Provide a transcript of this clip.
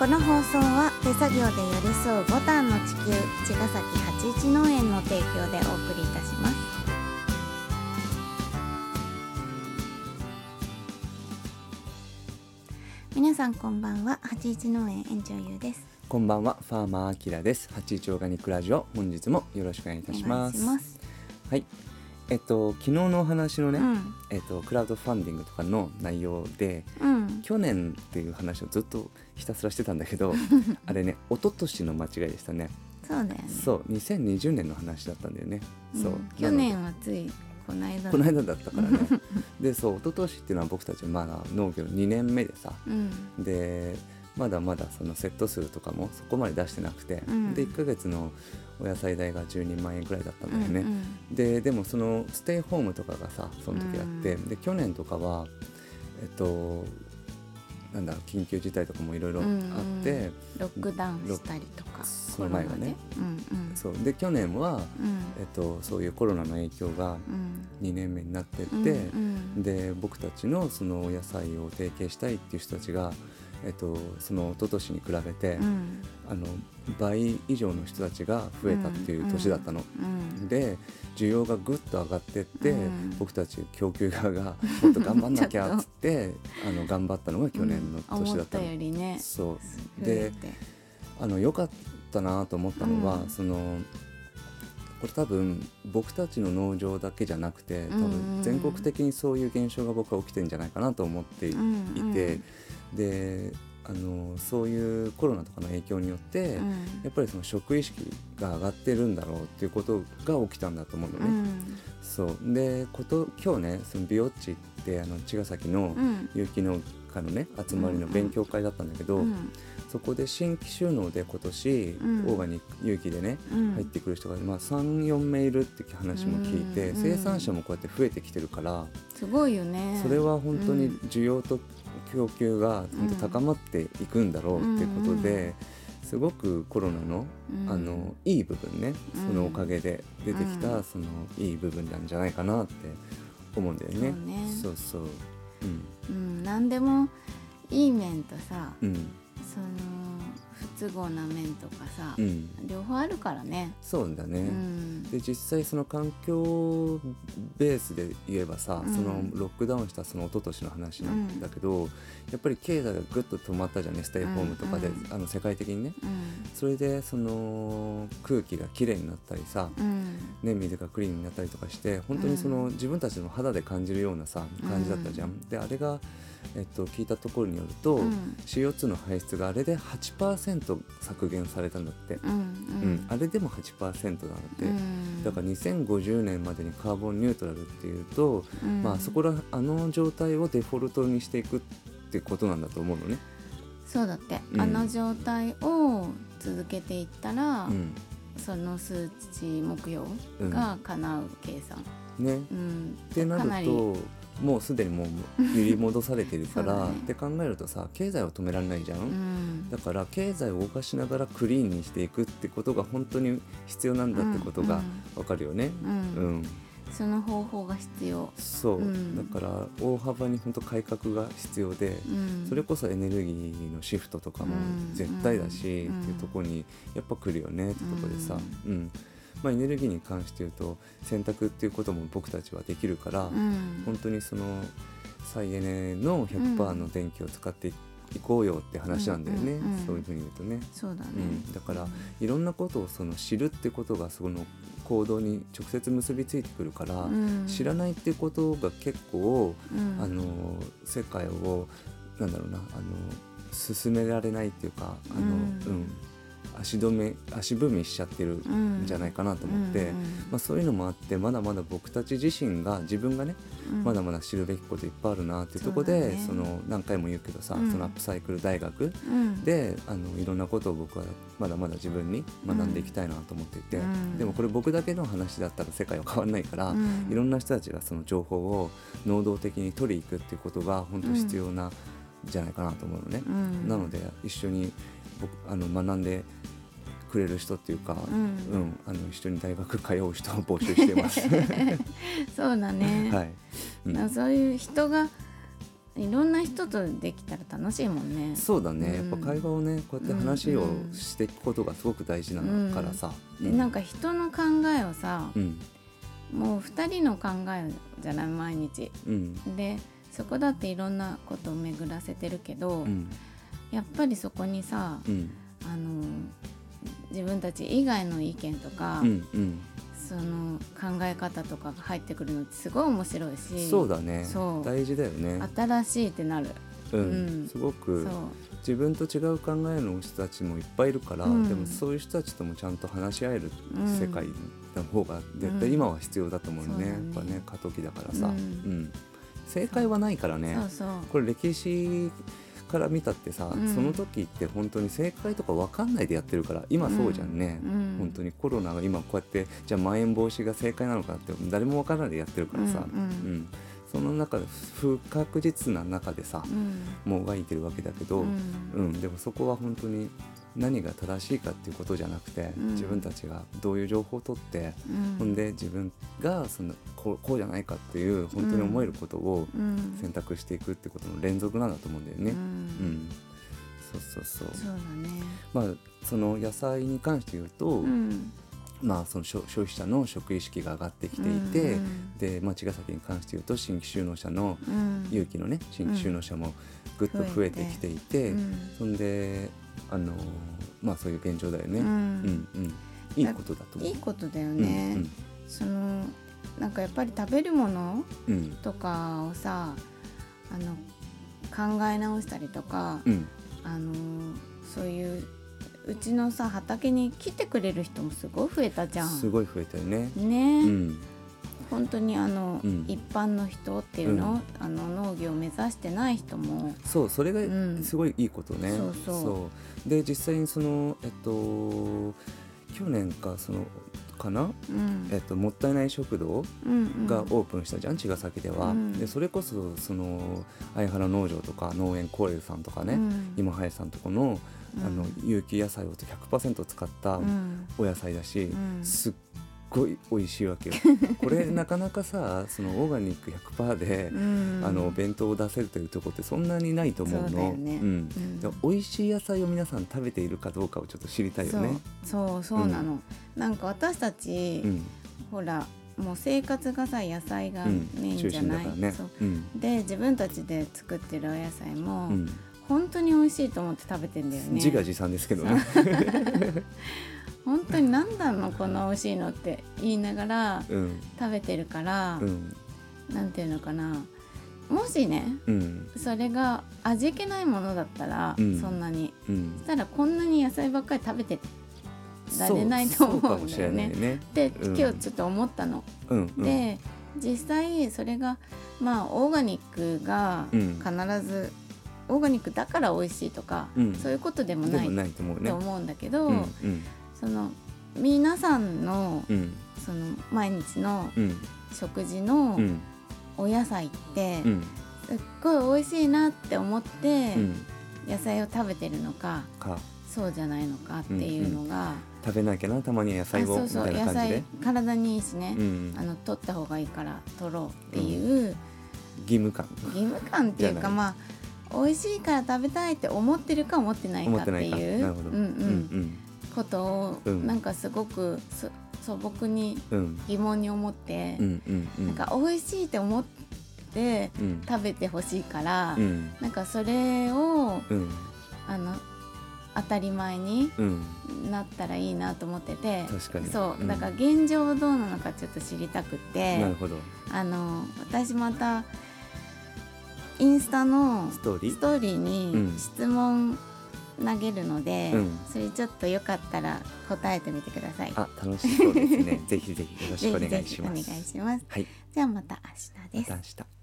この放送は手作業で寄り添うボタンの地球茅ヶ崎八一農園の提供でお送りいたします皆さんこんばんは八一農園園長ゆうですこんばんは、ファーマーアキラです。八一オーガニックラジオ、本日もよろしくお願いいたします。お願いしますはい。えっと、昨日のお話のね、うんえっと、クラウドファンディングとかの内容で。うん去年っていう話をずっとひたすらしてたんだけど、あれね、一昨年の間違いでしたね。そうだよねそう、2020年の話だったんだよね。そううん、去年はついこの間この間だったからね。で、そう、一昨年っていうのは僕たちまだ農業2年目でさ。うんでまだまだそのセット数とかもそこまで出してなくて、うんで1ヶ月のお野菜代が12万円くらいだったんだよね、うんででもそのステイホームとかがさその時あって、うんで去年とかはえっとなんだ緊急事態とかもいろいろあって、うんうん。ロックダウンしたりとかその前がね。うんうん。そう。で去年は、うん。えっと、そういうコロナの影響がうん。2年目になってって、うんうん。で僕たちのそのお野菜を提携したいっていう人たちが、えっと、その一昨年に比べて、うん。あの倍以上の人たちが増えたっていう年だったの。うん。で需要がぐっと上がってって、うん。僕たち供給側がもっと頑張んなきゃ っつってあの頑張ったのが去年の年だったの。そう。でて。あの良かったなと思ったのは、うん。そのこれ多分僕たちの農場だけじゃなくて多うんうん。分全国的にそういう現象が僕は起きてるんじゃないかなと思っていうんて、であのそういうコロナとかの影響によって、うん。やっぱりその食意識が上がってるんだろうっていうことが起きたんだと思うのね。うん。そう。でこと今日ねそのビオッチってあの茅ヶ崎のうん。有機農家のね集まりの勉強会だったんだけど、うん。そこで新規収納で今年、うん。オーガニック有機でね、うん。入ってくる人が、まあ、34名いるって話も聞いて、うん。生産者もこうやって増えてきてるから、すごいよね。それは本当にうん。需要と供給が本当高まっていくんだろうっていうことで、すごくコロナのうん。あのいい部分ねうん。そのおかげで出てきた、うん。そのいい部分なんじゃないかなって思うんだよね。そうね。そうそう。うん。うん。何でもいい面とさうん。その不都合な面とかさうん。両方あるからね。そうだね。うん。で実際その環境ベースで言えばさ、うん。そのロックダウンしたその一昨年の話なんだけど、やっぱり経済がぐっと止まったじゃんねステイホームとかで、うんうん。あの世界的にね。うん。それでその空気がきれいになったりさ、うん。ね、水がクリーンになったりとかして本当にその、自分たちの肌で感じるようなさ感じだったじゃん。であれが、えっと、聞いたところによると、うん。CO2 の排出があれで8%削減されたんだって、うんうん。あれでも8%なんだって。うん。だから2050年までにカーボンニュートラルっていうと、うん。まあそこらあの状態をデフォルトにしていくってことなんだと思うのね。そうだって、うん。あの状態を続けていったら、うん、その数値目標が叶う計算、ね。うん。ってなるともうすでにもう揺り戻されてるから、って考えるとさ経済は止められないじゃん？うん。だから経済を動かしながらクリーンにしていくってことが本当に必要なんだってことがわかるよね。うん。うん、その方法が必要、そう、うん。だから大幅に本当改革が必要で、うん、それこそエネルギーのシフトとかもうん絶対だし、うん。っていうところにやっぱ来るよねってとこでさ、うんまあ、エネルギーに関して言うと選択っていうことも僕たちはできるから、うん。本当にその再エネの100%の電気を使っていこうよって話なんだよね、うんうんうんそういうふうに言うとね。そうだね、うん、だからいろんなことをその知るってことがその行動に直接結びついてくるから、うん。知らないってことが結構、うん。あの世界をなんだろうなあの進められないっていうかあの、ううんん足止め足踏みしちゃってるん。じゃないかなと思って、うんまあ、そういうのもあってまだまだ僕たち自身が自分がね、うん。まだまだ知るべきこといっぱいあるなっていうところでそね。その何回も言うけどさ、うん。そのアップサイクル大学うん。であのいろんなことを僕はまだまだ自分に学んでいきたいなと思っていて、うん。でもこれ僕だけの話だったら世界は変わらないから、うん。いろんな人たちがその情報を能動的に取りに行くっていうことが本当必要な、じゃないかなと思うのね。うん。なので一緒に僕あの学んでくれる人っていうか、ううんんあの一緒に大学通う人を募集してます。そうだね、はい、うん。そういう人がいろんな人とできたら楽しいもんね。そうだね、うん。やっぱ会話をねこうやって話をうんしていくことがすごく大事なからさ、でなんか人の考えをさ、うん。もう2人の考えじゃない毎日。うん。でそこだっていろんなことを巡らせてるけど、うんやっぱりそこにさうん。あの自分たち以外の意見とか、うんうん。その考え方とかが入ってくるのってすごい面白いしそうだね。そう。大事だよね。新しいってなる。うん。うん。すごく自分と違う考えの人たちもいっぱいいるから、うん。でもそういう人たちともちゃんと話し合えるうん世界の方が絶対今は必要だと思うよね,、うんやっぱね過渡期だからさ、うん。うん。正解はないからね。これ歴史から見たってさ、うん。その時って本当に正解とか分かんないでやってるから今そうじゃんね、うん。本当にコロナが今こうやってじゃあまん延防止が正解なのかって誰も分からないでやってるからさ、うんうん。その中で不確実な中でさ、うん。もがいてるわけだけど、ううんん。でもそこは本当に何が正しいかっていうことじゃなくて、うん。自分たちがどういう情報を取って、うん。ほんで自分がそのこうこうじゃないかっていう本当に思えることをうん。選択していくってことの連続なんだと思うんだよね。ううん。んそうそうそう。そうだね。まあその野菜に関して言うと、うん。まあその消消費者の食意識が上がってきていて、うんで、まあ、茅ヶ崎に関して言うと新規就農者のうん。勇気のね新規就農者もぐっと増えてきていて、うん。そんであのまあそういう現状だよね。ううんんうんいいことだと思う。いいことだようんね、そのなんかやっぱり食べるものうんうんとかをさあの考え直したりとか、うんあのそういううちのさ畑に来てくれる人もすごい増えたじゃん。すごい増えたよね。ね、うん本当にあの、うん。一般の人っていうの,、うん。あの農業を目指してない人も、そうそれがうん。すごいいいことね。そうそう。で実際にそのえっと去年かそのかな、うん。えっと、もったいない食堂うんうん、がオープンしたじゃん、茅ヶ崎では、うん。でそれこそその相原農場とか農園コーレルさんとかね、うん。今林さんとこのうん。あの有機野菜を100%使ったうん。お野菜だし、うん。すっごい美味しいわけよ。これなかなかさそのオーガニック100%で、うん。あのお弁当を出せるというところってそんなにないと思うの。美味しい野菜を皆さん食べているかどうかをちょっと知りたいよね。そう。そうそうなの、なんか私たち、うん。ほらもう生活がさ野菜がうん。メイン中じゃない、う。うん。で自分たちで作ってるお野菜も、うん。本当に美味しいと思って食べてんだよね。自画自賛ですけどね。本当に何なのこの美味しいのって言いながらうん。食べてるから、うんなんていうのかな。もしねうん。それが味気ないものだったら、うん。そんなに。うん。そしたらこんなに野菜ばっかり食べてられないと思そうんだよね。ね。でうん。今日ちょっと思ったの。で実際それがまあオーガニックがうん。必ず、オーガニックだから美味しいとか、うん。そういうことでもないと思うんだけど、その皆さんのうん。その毎日のうん。食事のうん。お野菜ってうん。すっごい美味しいなって思ってうん。野菜を食べてるのかか。そうじゃないのかっていうのが、食べなきゃなたまに野菜あそうそうをみたいな野菜感じで。体にいいしね、うんあの取った方がいいから取ろうっていう義務感。義務感っていうかまあ美味しいから食べたいって思ってるか思ってないかっていう。なるほど。うんうんことをうん。なんかすごくそ素朴にうん。うん疑問に思って、うんうんうん。なんか美味しいって思ってうん。食べてほしいから、うん。なんかそれをうん。あの当たり前にうん。なったらいいなと思ってて確かに。そう。うん。だから現状どうなのかちょっと知りたくてなるほど。あの私またインスタのストーリー？に質問投げるので、うんそれちょっとよかったら答えてみてください。あ楽しそうですねぜひぜひよろしくお願いします ぜひぜひお願いします。はいじゃあまた明日です。また明日